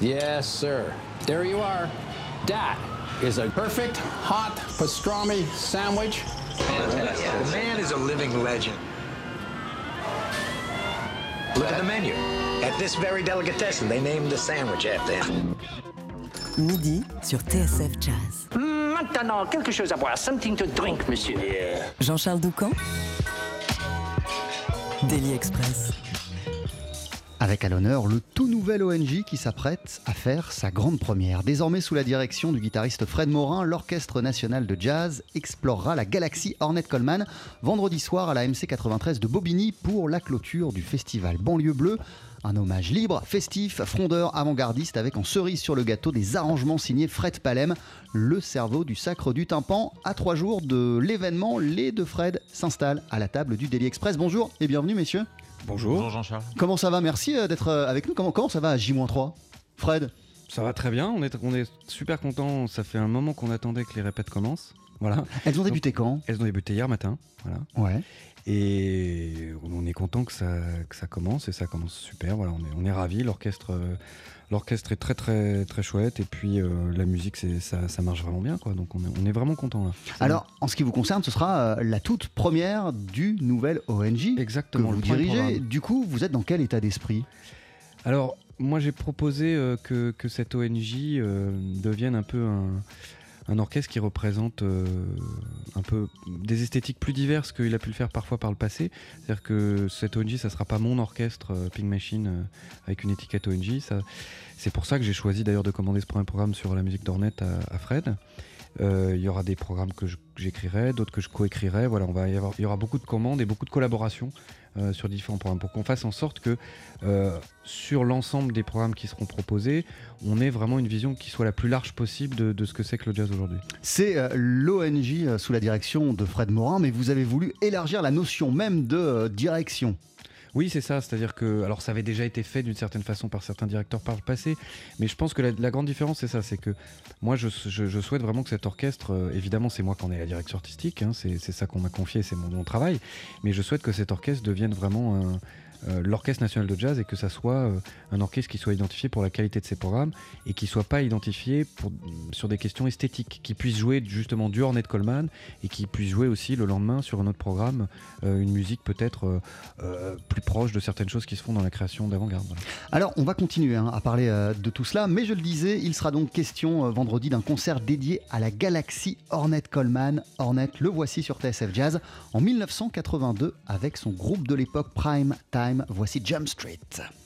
Yes, sir. There you are. That is a perfect hot pastrami sandwich. The man is a living legend. Look at the menu. At this very delicatessen, they named the sandwich after him. Midi sur TSF Jazz. Hmm, maintenant, quelque chose à boire. Something to drink, monsieur. Jean-Charles Doucan Daily Express. Avec à l'honneur le tout nouvel ONG qui s'apprête à faire sa grande première. Désormais sous la direction du guitariste Fred Morin, l'Orchestre national de jazz explorera la galaxie Ornette Coleman vendredi soir à la MC 93 de Bobigny pour la clôture du festival Banlieue Bleue. Un hommage libre, festif, frondeur, avant-gardiste avec en cerise sur le gâteau des arrangements signés Fred Palem, le cerveau du sacre du tympan. À trois jours de l'événement, les deux Fred s'installent à la table du Daily Express. Bonjour et bienvenue messieurs. Bonjour. Jean-Charles. Comment ça va Merci euh, d'être euh, avec nous. Comment, comment ça va à J-3 Fred? Ça va très bien, on est, on est super content. Ça fait un moment qu'on attendait que les répètes commencent. Voilà. Elles ont débuté quand? Elles ont débuté hier matin. Voilà. Ouais. Et on est content que ça, que ça commence et ça commence super. Voilà, on est, on est ravis. L'orchestre, euh, l'orchestre est très très très chouette et puis euh, la musique, c'est, ça, ça marche vraiment bien quoi. Donc on est, on est vraiment content là. Alors, en ce qui vous concerne, ce sera euh, la toute première du nouvel ONG Exactement. que vous dirigez. programme. Du coup, vous êtes dans quel état d'esprit? Alors, moi j'ai proposé que, que cette ONG devienne un peu un, un orchestre qui représente euh, un peu des esthétiques plus diverses qu'il a pu le faire parfois par le passé. C'est-à-dire que cette ONG, ça sera pas mon orchestre euh, Pink Machine euh, avec une étiquette ONG. C'est pour ça que j'ai choisi d'ailleurs de commander ce premier programme sur la musique d'Ornette à Fred. Euh, Il y aura des programmes que j'écrirai, d'autres que je coécrirai. Voilà, on va y avoir, il y aura beaucoup de commandes et beaucoup de collaborations euh, sur différents programmes pour qu'on fasse en sorte que euh, sur l'ensemble des programmes qui seront proposés, on ait vraiment une vision qui soit la plus large possible de, ce que c'est que jazz aujourd'hui. C'est euh, euh, sous la direction de Fred Morin, mais vous avez voulu élargir la notion même de direction. Oui, c'est ça. C'est-à-dire que, alors, ça avait déjà été fait d'une certaine façon par certains directeurs par le passé, mais je pense que la, grande différence, c'est ça, c'est que moi, je, souhaite vraiment que cet orchestre, euh, évidemment, c'est moi qui en ai la direction artistique, hein, c'est ça qu'on m'a confié, c'est mon, mon travail, mais je souhaite que cet orchestre devienne vraiment un- l'orchestre national de jazz et que ça soit euh, un orchestre qui soit identifié pour la qualité de ses programmes et qui soit pas identifié pour, sur des questions esthétiques, qui puisse jouer justement du Ornette Coleman et qui puisse jouer aussi le lendemain sur un autre programme euh, une musique peut-être euh, euh, plus proche de certaines choses qui se font dans la création d'avant-garde. Alors, on va continuer hein, à parler euh, de tout cela, mais je le disais, il sera donc question euh, vendredi d'un concert dédié à la galaxie Ornette Coleman. Ornette, le voici sur TSF Jazz en 1982 avec son groupe de l'époque Prime Time. Voici Jump Street.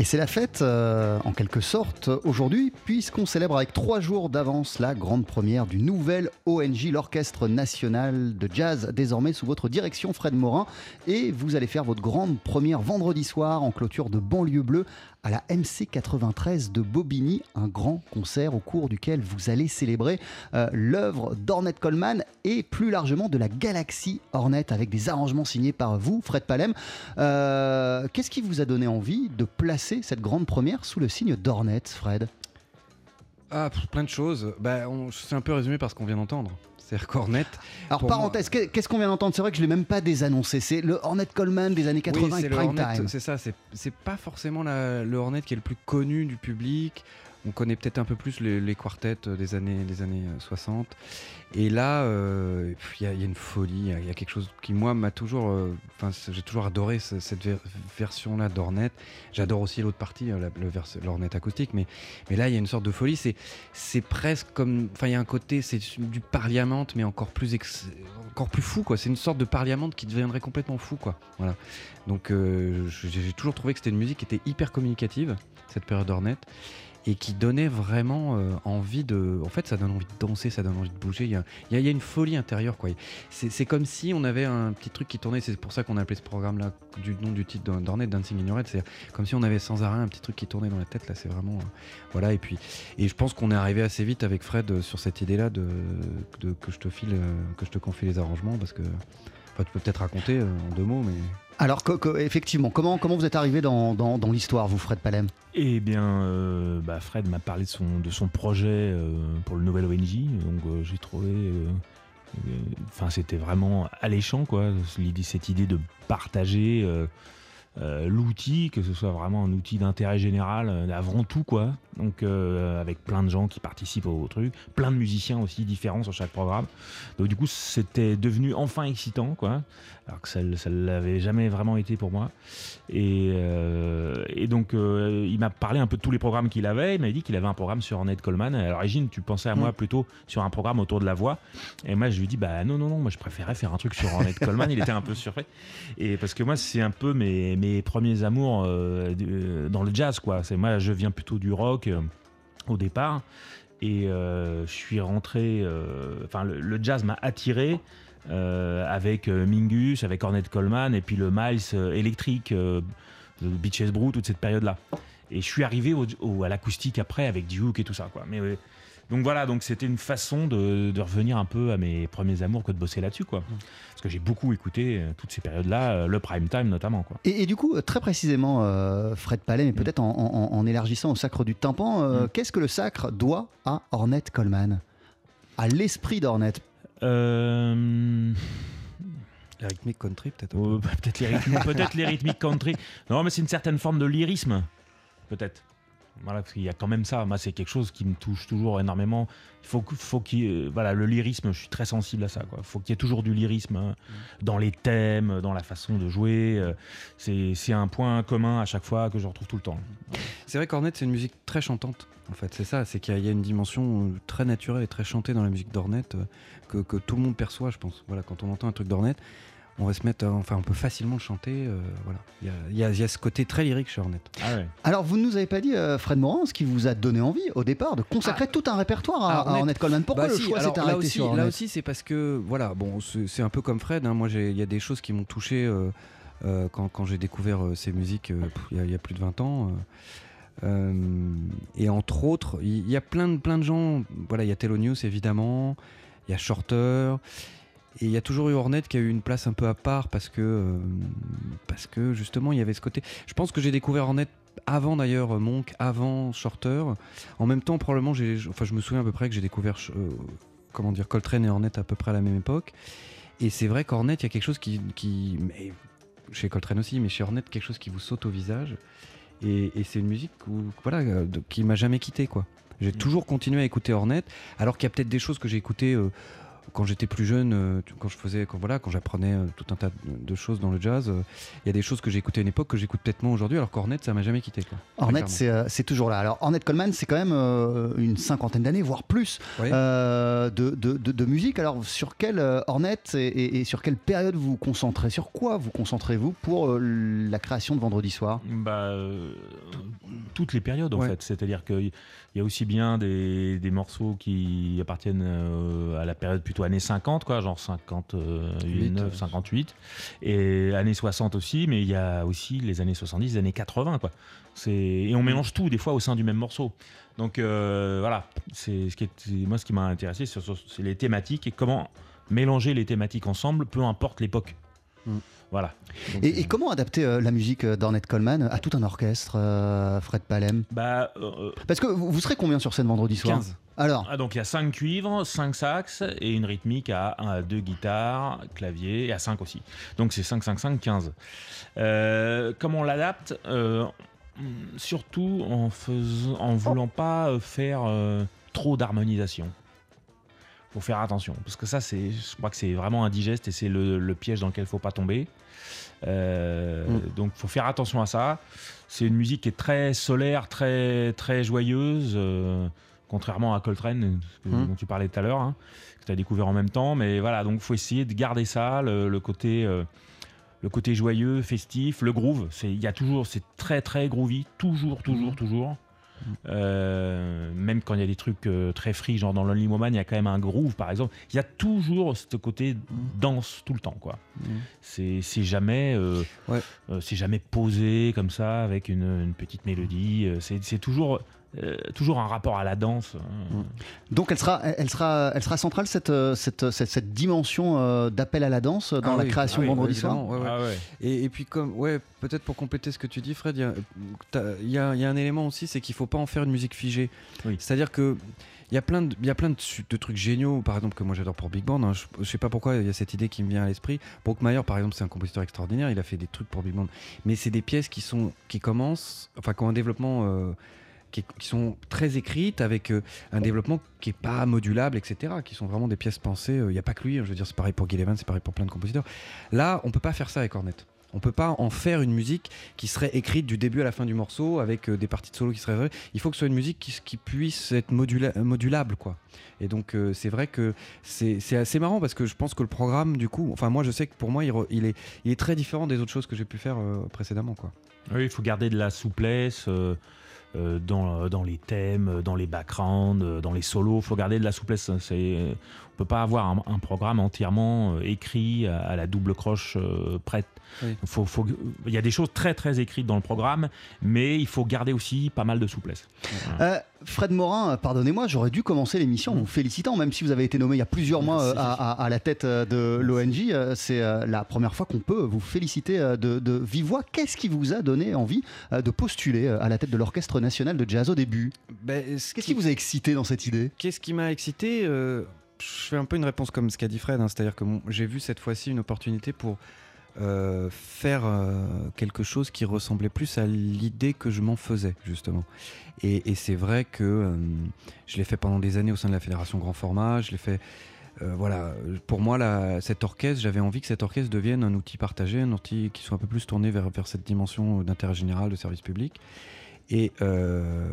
Et c'est la fête, euh, en quelque sorte, aujourd'hui, puisqu'on célèbre avec trois jours d'avance la grande première du nouvel ONJ, l'Orchestre National de Jazz, désormais sous votre direction, Fred Morin. Et vous allez faire votre grande première vendredi soir en clôture de Banlieue Bleue à la MC 93 de Bobigny, un grand concert au cours duquel vous allez célébrer euh, l'œuvre d'Ornette Coleman et plus largement de la galaxie Ornette avec des arrangements signés par vous, Fred Palem. Euh, Qu'est-ce qui vous a donné envie de placer cette grande première sous le signe d'Ornette, Fred? Ah, plein de choses. Bah, c'est un peu résumé par ce qu'on vient d'entendre. C'est-à-dire qu'Ornette. Alors, parenthèse, qu'est- qu'est-ce qu'on vient d'entendre? C'est vrai que je ne l'ai même pas désannoncé. C'est le Ornette Coleman des années 80 Oui, c'est et le prime Hornet, time. c'est ça, c'est c'est pas forcément la- le Hornet qui est le plus connu du public. On connaît peut-être un peu plus les, les quartets des années, des années euh, 60. Et là, euh, il y, a- une folie, il y a- quelque chose qui, moi, m'a toujours. euh, Enfin, j'ai toujours adoré ce- cette ver- version-là d'Hornet. J'adore aussi l'autre partie, euh, l'Hornet acoustique. Mais, mais là, il y a une sorte de folie. C'est presque comme. Enfin, il y a un côté, c'est du parliament, mais encore plus, encore plus fou, quoi. C'est une sorte de parliament qui deviendrait complètement fou, quoi. Voilà. Donc euh, j'ai toujours trouvé que c'était une musique qui était hyper communicative, cette période d'Ornette, et qui donnait vraiment euh, envie de... En fait, ça donne envie de danser, ça donne envie de bouger. Il y a, une folie intérieure, quoi. C'est comme si on avait un petit truc qui tournait, c'est pour ça qu'on a appelé ce programme-là du nom du titre d'Ornette, Dancing Head. C'est comme si on avait sans arrêt un petit truc qui tournait dans la tête, là, c'est vraiment... euh, voilà, et puis... Et je pense qu'on est arrivé assez vite avec Fred euh, sur cette idée-là de, que je te file, que je te confie les arrangements, parce que... Tu peux peut-être raconter en deux mots, mais... Alors, effectivement, comment, vous êtes arrivé dans, l'histoire, vous, Fred Palem? Eh bien, euh, bah, Fred m'a parlé de son, projet euh, pour le nouvel ONJ, donc euh, j'ai trouvé. Enfin, c'était vraiment alléchant, quoi. Cette idée de partager l'outil, que ce soit vraiment un outil d'intérêt général, avant tout, quoi. Donc, avec plein de gens qui participent au truc, plein de musiciens aussi différents sur chaque programme. Donc, du coup, c'était devenu enfin excitant, quoi. Alors que ça ne l'avait jamais vraiment été pour moi. Et, euh, et donc, euh, il m'a parlé un peu de tous les programmes qu'il avait. Il m'a dit qu'il avait un programme sur Ornette Coleman. À l'origine, tu pensais à moi Mm. plutôt sur un programme autour de la voix. Et moi, je lui ai dit, bah non, non, non, moi, je préférais faire un truc sur Ornette Coleman. Il était un peu surpris. Et parce que moi, c'est un peu mes, mes premiers amours euh, dans le jazz, quoi. C'est moi, je viens plutôt du rock au départ. Et je suis rentré. Enfin, le, le jazz m'a attiré. Euh, avec euh, Mingus, avec Ornette Coleman, et puis le Miles euh, électrique, le Beaches Brew, toute cette période-là. Et je suis arrivé au- au- à l'acoustique après avec Duke et tout ça. Quoi. Mais, donc voilà, donc c'était une façon de, de revenir un peu à mes premiers amours que de bosser là-dessus. quoi. Parce que j'ai beaucoup écouté toutes ces périodes-là, le prime time notamment. Quoi. et, et du coup, très précisément, euh, Fred Palem, et peut-être en, en- en élargissant au sacre du tympan, euh, Mm. qu'est-ce que le sacre doit à Ornette Coleman? À l'esprit d'Ornette Euh, rythmique country, peut-être. Oh, peu. peut-être les, rythmiques- peut-être les rythmiques country. Non, mais c'est une certaine forme de lyrisme, peut-être. Voilà, parce qu'il y a quand même ça. Moi, c'est quelque chose qui me touche toujours énormément. Il faut, faut qu'il ait- voilà, le lyrisme, je suis très sensible à ça. Il faut qu'il y ait toujours du lyrisme hein, dans les thèmes, dans la façon de jouer. euh, C'est un point commun à chaque fois que je retrouve tout le temps. C'est vrai qu'Ornette, c'est une musique très chantante. En fait, c'est ça, c'est qu'il y, a- une dimension euh, très naturelle et très chantée dans la musique d'Ornette euh, que, que tout le monde perçoit, je pense. Voilà, quand on entend un truc d'Ornette, on va se mettre, euh, enfin, on peut facilement le chanter. euh, voilà, il y a, il y a- il y a ce côté très lyrique chez Ornette. Ah ouais. Alors, vous ne nous avez pas dit, euh, Fred Morin, ce qui vous a donné envie au départ de consacrer tout un répertoire à, Ah, à Ornette. Ornette Coleman. Pourquoi Bah le si, choix s'est là arrêté aussi, sur là aussi, c'est parce que voilà, bon, c'est un peu comme Fred. hein, moi, il y a des choses qui m'ont touché euh, euh, quand, quand j'ai découvert euh, ces musiques. euh, Il y, a- il y a plus de 20 ans. euh, euh, et entre autres, il il y, a plein de plein de gens. Voilà, il y a Thelonious évidemment. Il y a Shorter. Et il y a toujours eu Hornet qui a eu une place un peu à part parce que, euh, parce que justement il y avait ce côté. Je pense que j'ai découvert Hornet avant d'ailleurs Monk, avant Shorter. En même temps, probablement, j'ai, enfin, je me souviens à peu près que j'ai découvert euh, comment dire Coltrane et Hornet à peu près à la même époque. Et c'est vrai qu'Hornet, il y a quelque chose qui, qui mais chez Coltrane aussi, mais chez Hornet, quelque chose qui vous saute au visage. Et, et c'est une musique où, voilà, euh, qui m'a jamais quitté quoi. J'ai toujours continué à écouter Hornet, alors qu'il y a peut-être des choses que j'ai écoutées euh, quand j'étais plus jeune, euh, quand je faisais, quand voilà, quand j'apprenais euh, tout un tas de, choses dans le jazz, euh, il y a des choses que j'écoutais à une époque que j'écoute peut-être moins aujourd'hui, alors qu'Ornette, ça m'a jamais quitté. Quoi. Clairement. c'est euh, c'est toujours là. Alors, Hornet Coleman, c'est quand même euh, une cinquantaine d'années, voire plus, euh, de, de- de- de musique. Alors, sur quelle euh, Hornet et, et- et sur quelle période vous vous concentrez Sur quoi vous concentrez-vous pour euh, la création de Vendredi soir? Bah, euh, toutes les périodes en Ouais. fait. C'est-à-dire qu'il y a aussi bien des, des morceaux qui appartiennent euh, à la période plutôt années 50, quoi, genre 58, Huit, 9, euh. 58, et années 60 aussi, mais il y a aussi les années 70, les années 80, quoi. Et on mélange tout des fois au sein du même morceau. Donc euh, voilà, c'est ce qui est, c'est- moi ce qui m'a intéressé, c'est les thématiques et comment mélanger les thématiques ensemble, peu importe l'époque. Mm. Voilà. Donc, et, et euh, comment adapter euh, la musique euh, d'Ornette Coleman à tout un orchestre, euh, Fred Palem? Bah, euh, Parce que vous, vous serez combien sur scène vendredi soir? 15. Alors, Ah, donc il y a 5 cuivres, 5 sax et une rythmique à 1 à 2 guitares, clavier et à 5 aussi. Donc c'est 5, 5, 5, 15. Euh, comment on l'adapte Euh, Surtout en faisant, en voulant pas euh, faire euh, trop d'harmonisation. Faut faire attention parce que ça c'est, je crois que c'est vraiment indigeste et c'est le, le piège dans lequel faut pas tomber. Euh, Mm. Donc faut faire attention à ça. C'est une musique qui est très solaire, très très joyeuse. euh, contrairement à Coltrane Mm. dont tu parlais tout à l'heure, hein, que tu as découvert en même temps. Mais voilà, donc faut essayer de garder ça, le, le côté, euh, le côté joyeux, festif, le groove. C'est, il y a toujours, c'est très très groovy, toujours, toujours, toujours. Euh, même quand il y a des trucs euh, très free, genre dans Lonely Woman, il y a quand même un groove, par exemple. Il y a toujours ce côté danse tout le temps, quoi. Mhm. C'est, c'est jamais, euh, Ouais. c'est jamais posé comme ça avec une, une petite mélodie. C'est, c'est toujours, euh, toujours un rapport à la danse. hein. donc elle sera, elle sera, elle sera centrale cette, euh, cette, cette, cette dimension euh, d'appel à la danse dans Ah la oui, création ah oui, vendredi évidemment, soir ouais, ouais. Ah ouais. Et, et puis comme ouais, peut-être pour compléter ce que tu dis, Fred, il y a- y, y un élément aussi, c'est qu'il faut pas en faire une musique figée. Oui. C'est-à-dire que il y a plein de, il y a plein de, trucs géniaux, par exemple que moi j'adore pour Big Band. hein. Je, je sais pas pourquoi il y a cette idée qui me vient à l'esprit. Brockmeyer, par exemple, c'est un compositeur extraordinaire. Il a fait des trucs pour Big Band, mais c'est des pièces qui sont, qui commencent, enfin, qui ont un développement. euh, qui, sont très écrites avec euh, un développement qui est pas modulable, etc. Qui sont vraiment des pièces pensées. euh, Il n'y a pas que lui. hein, je veux dire, c'est pareil pour Gil Evans, c'est pareil pour plein de compositeurs. Là, on peut pas faire ça avec Ornette. On peut pas en faire une musique qui serait écrite du début à la fin du morceau avec euh, des parties de solo qui seraient vraies. Il faut que ce soit une musique qui, puisse être modula- modulable, quoi. Et donc c'est vrai que c'est assez marrant parce que je pense que le programme, du coup, enfin moi je sais que pour moi il, il est, il est très différent des autres choses que j'ai pu faire précédemment, quoi. Oui, il faut garder de la souplesse dans, dans les thèmes, euh, dans les backgrounds, euh, dans les solos. Il faut garder de la souplesse. On peut pas avoir un, un programme entièrement euh, écrit à, à la double croche euh, prête. Oui. Faut, faut- il y a des choses très très écrites dans le programme, mais il faut garder aussi pas mal de souplesse. Euh, Fred Morin, euh, pardonnez-moi, j'aurais dû commencer l'émission en vous félicitant, même si vous avez été nommé il y a plusieurs mois euh, à, à- à la tête euh, de l'ONG. euh, C'est euh, la première fois qu'on peut vous féliciter euh, de, de vive voix. Qu'est-ce qui vous a donné envie euh, de postuler euh, à la tête de l'Orchestre national de jazz au début Qu'est-ce qui vous a excité dans cette idée? Qu'est-ce qui m'a excité euh, Je fais un peu une réponse comme ce qu'a dit Fred, hein, c'est-à-dire que j'ai vu cette fois-ci une opportunité pour euh, faire euh, quelque chose qui ressemblait plus à l'idée que je m'en faisais, justement. Et, et c'est vrai que euh, je l'ai fait pendant des années au sein de la Fédération Grand Format, je l'ai fait. voilà, pour moi, là, cet orchestre, j'avais envie que cet orchestre devienne un outil partagé, un outil qui soit un peu plus tourné vers, vers cette dimension d'intérêt général, de service public. Et euh,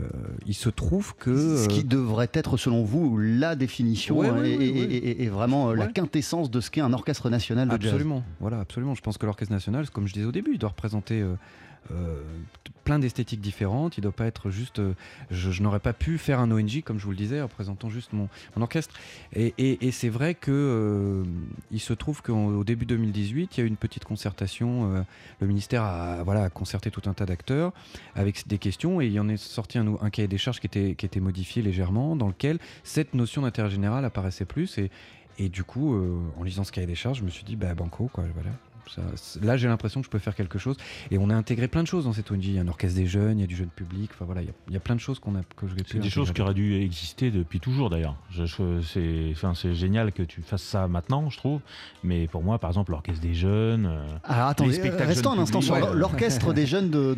il se trouve que. Ce qui euh, devrait être, selon vous, la définition Ouais, ouais, et, ouais, et- ouais. et- et vraiment euh, la quintessence de ce qu'est un orchestre national de jazz. Absolument, voilà, absolument. Je pense que l'orchestre national, comme je disais au début, il doit représenter euh, plein d'esthétiques différentes. Il doit pas être juste. euh, je n'aurais pas pu faire un ONG, comme je vous le disais, en présentant juste mon, orchestre. Et, c'est vrai que euh, il se trouve qu'au début 2018, il y a eu une petite concertation. euh, le ministère a voilà concerté tout un tas d'acteurs avec des questions et il y en est sorti un, cahier des charges qui était qui était modifié légèrement, dans lequel cette notion d'intérêt général apparaissait plus et du coup, euh, en lisant ce cahier des charges, je me suis dit, bah banco, quoi, voilà. Ça- là, j'ai l'impression que je peux faire quelque chose. Et on a intégré plein de choses dans cette ONG. Il y a un orchestre des jeunes, il y a du jeune public. Enfin voilà, il y a, il y a plein de choses qu'on a que j'aurais pu. C'est des choses qui auraient dû exister depuis toujours d'ailleurs. Je- je- c'est, enfin, c'est génial que tu fasses ça maintenant, je trouve. Mais pour moi, par exemple, l'orchestre des jeunes. euh, Alors attendez, Les spectacles restons un instant sur l'orchestre des jeunes de,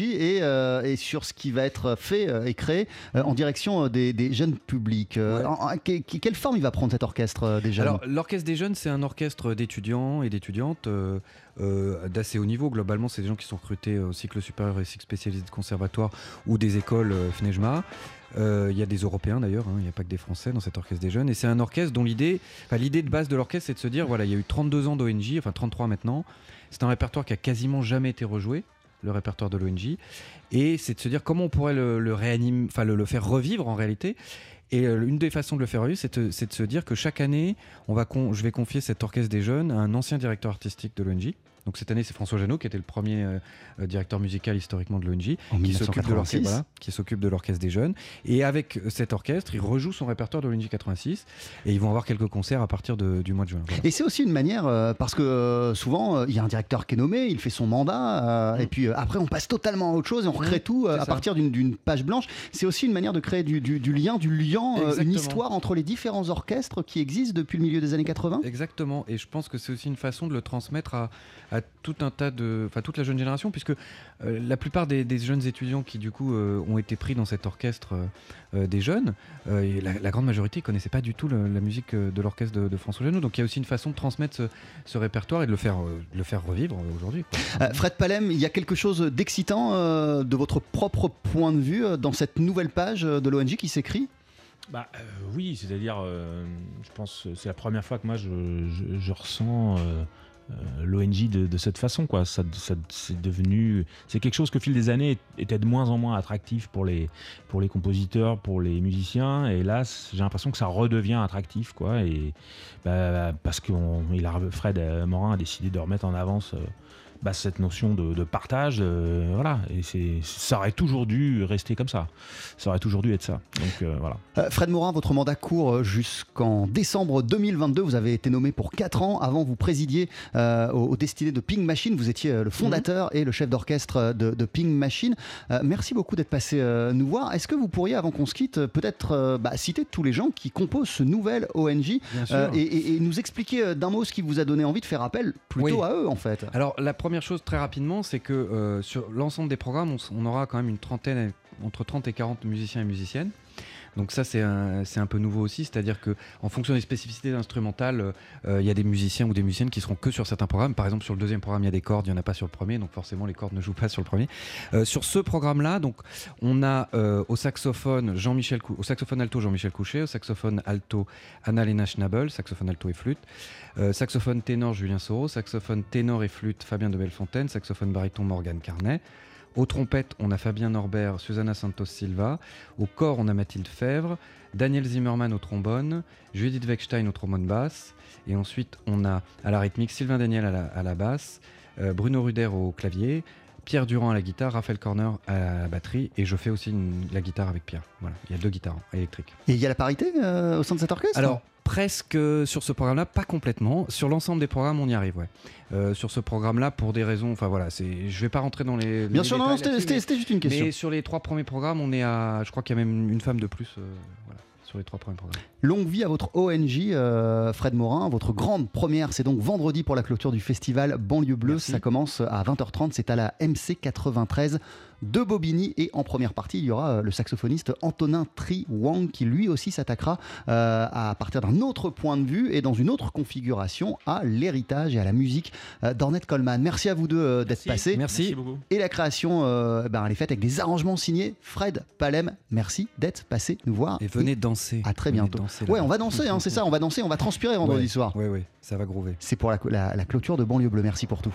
et, euh, et sur ce qui va être fait euh, et créé euh, en direction euh, des, des jeunes publics. Euh, Ouais. en- en- que- que- quelle forme il va prendre cet orchestre euh, des jeunes? Alors, l'orchestre des jeunes, c'est un orchestre d'étudiants et d'étudiantes euh, euh, d'assez haut niveau. Globalement, c'est des gens qui sont recrutés au cycle supérieur et cycle spécialisé de conservatoire ou des écoles euh, FNEJMA. Euh, Il y a des Européens d'ailleurs, hein, il n'y a pas que des Français dans cet orchestre des jeunes. Et c'est un orchestre dont l'idée, l'idée de base de l'orchestre, c'est de se dire voilà, il y a eu 32 ans d'ONG, enfin 33 maintenant. C'est un répertoire qui a quasiment jamais été rejoué, le répertoire de l'ONG. Et c'est de se dire comment on pourrait le, réanimer, enfin le, faire revivre en réalité. Et euh, une des façons de le faire revivre, c'est de, se dire que chaque année, je vais confier cet orchestre des jeunes à un ancien directeur artistique de l'ONG. Donc cette année, c'est François Janot qui était le premier euh, euh, directeur musical historiquement de l'ONG, qui s'occupe de 1986. l'orchestre, voilà, qui s'occupe de l'orchestre des jeunes. Et avec euh, cet orchestre, il rejoue son répertoire de l'ONG 86 et ils vont avoir quelques concerts à partir de- du mois de juin. Voilà. Et c'est aussi une manière, euh, parce que euh, souvent, il y a un directeur qui est nommé, il fait son mandat, et puis euh, après, on passe totalement à autre chose et on recrée tout Mm. à ça. partir d'une- page blanche. C'est aussi une manière de créer du, du- du lien, du liant, euh, une histoire entre les différents orchestres qui existent depuis le milieu des années 80. Exactement, et je pense que c'est aussi une façon de le transmettre à, à tout un tas de, enfin toute la jeune génération, puisque euh, la plupart des, des jeunes étudiants qui du coup euh, ont été pris dans cet orchestre euh, des jeunes, euh, et la, la grande majorité connaissait pas du tout le- la musique de l'orchestre de, de François Janot. Donc il y a aussi une façon de transmettre ce, ce répertoire et de le faire, euh, de le faire revivre aujourd'hui. Euh, Fred Palem, il y a quelque chose d'excitant euh, de votre propre point de vue dans cette nouvelle page de l'ONG qui s'écrit? Bah euh, oui, c'est-à-dire, euh, je pense, que c'est la première fois que moi je, je- je ressens euh, l'ONG de, cette façon, quoi. Ça, c'est devenu, c'est quelque chose que au fil des années était de moins en moins attractif pour les pour les compositeurs, pour les musiciens, et là j'ai l'impression que ça redevient attractif, quoi. Et bah, parce que Fred euh, Morin a décidé de remettre en avance. Bah, cette notion de, de partage, euh, voilà, et c'est, ça aurait toujours dû rester comme ça. Ça aurait toujours dû être ça. Donc euh, voilà. Euh, Fred Morin, votre mandat court jusqu'en décembre 2022. Vous avez été nommé pour 4 ans. Avant, vous présidiez euh, au, au destiné de Ping Machine. Vous étiez le fondateur et le chef d'orchestre de, de Ping Machine. Euh, merci beaucoup d'être passé euh, nous voir. Est-ce que vous pourriez, avant qu'on se quitte, peut-être euh, bah, citer tous les gens qui composent ce nouvel ONG euh, et, et- et nous expliquer d'un mot ce qui vous a donné envie de faire appel plutôt Oui. à eux, en fait? Alors la première chose très rapidement, c'est que euh, sur l'ensemble des programmes, on aura quand même une trentaine, entre 30 et 40 musiciens et musiciennes. Donc ça c'est un, peu nouveau aussi, c'est-à-dire que en fonction des spécificités instrumentales, euh, il y a des musiciens ou des musiciennes qui seront que sur certains programmes. Par exemple sur le deuxième programme il y a des cordes, il n'y en a pas sur le premier, donc forcément les cordes ne jouent pas sur le premier. Euh, sur ce programme-là, donc on a euh, au saxophone Jean-Michel au saxophone alto Jean-Michel Couchet, au saxophone alto Anna-Lena Schnabel, saxophone alto et flûte, saxophone ténor Julien Soro, saxophone ténor et flûte Fabien de Bellefontaine, saxophone baryton Morgane Carnet. Aux trompettes, on a Fabien Norbert, Susanna Santos Silva. Au corps, on a Mathilde Fèvre, Daniel Zimmermann au trombone, Judith Weckstein au trombone basse. Et ensuite, on a à la rythmique Sylvain Daniel à la, à la basse, euh, Bruno Ruder au clavier, Pierre Durand à la guitare, Raphaël Corner à la batterie. Et je fais aussi une- la guitare avec Pierre. Voilà, il y a deux guitares électriques. Et il y a la parité euh, au sein de cet orchestre? Alors, presque sur ce programme-là, pas complètement. Sur l'ensemble des programmes, on y arrive, ouais. Euh, sur ce programme-là, pour des raisons, enfin voilà, c'est, je vais pas rentrer dans les. Bien les sûr, non, c'était juste une question. Mais sur les trois premiers programmes, on est à, je crois qu'il y a même une femme de plus, euh, voilà, sur les trois premiers programmes. Longue vie à votre ONG, euh, Fred Morin. Votre grande première, c'est donc vendredi pour la clôture du festival Banlieue Bleue. Merci. Ça commence à 20h30. C'est à la MC 93 de Bobigny. Et en première partie, il y aura euh, le saxophoniste Antonin Tri Wang qui lui aussi s'attaquera euh, à partir d'un autre point de vue et dans une autre configuration à l'héritage et à la musique euh, d'Ornette Coleman. Merci à vous deux euh, d'être passés. Merci. beaucoup. Et la création, euh, ben, elle est faite avec des arrangements signés Fred Palem. Merci d'être passé nous voir. Et venez danser. À très Venez bientôt. danser Ouais, on va danser, hein, c'est ça, on va danser, on va transpirer vendredi Ouais. soir. Ouais, ouais, ça va groover. C'est pour la, la- la clôture de Banlieue Bleue. Merci pour tout.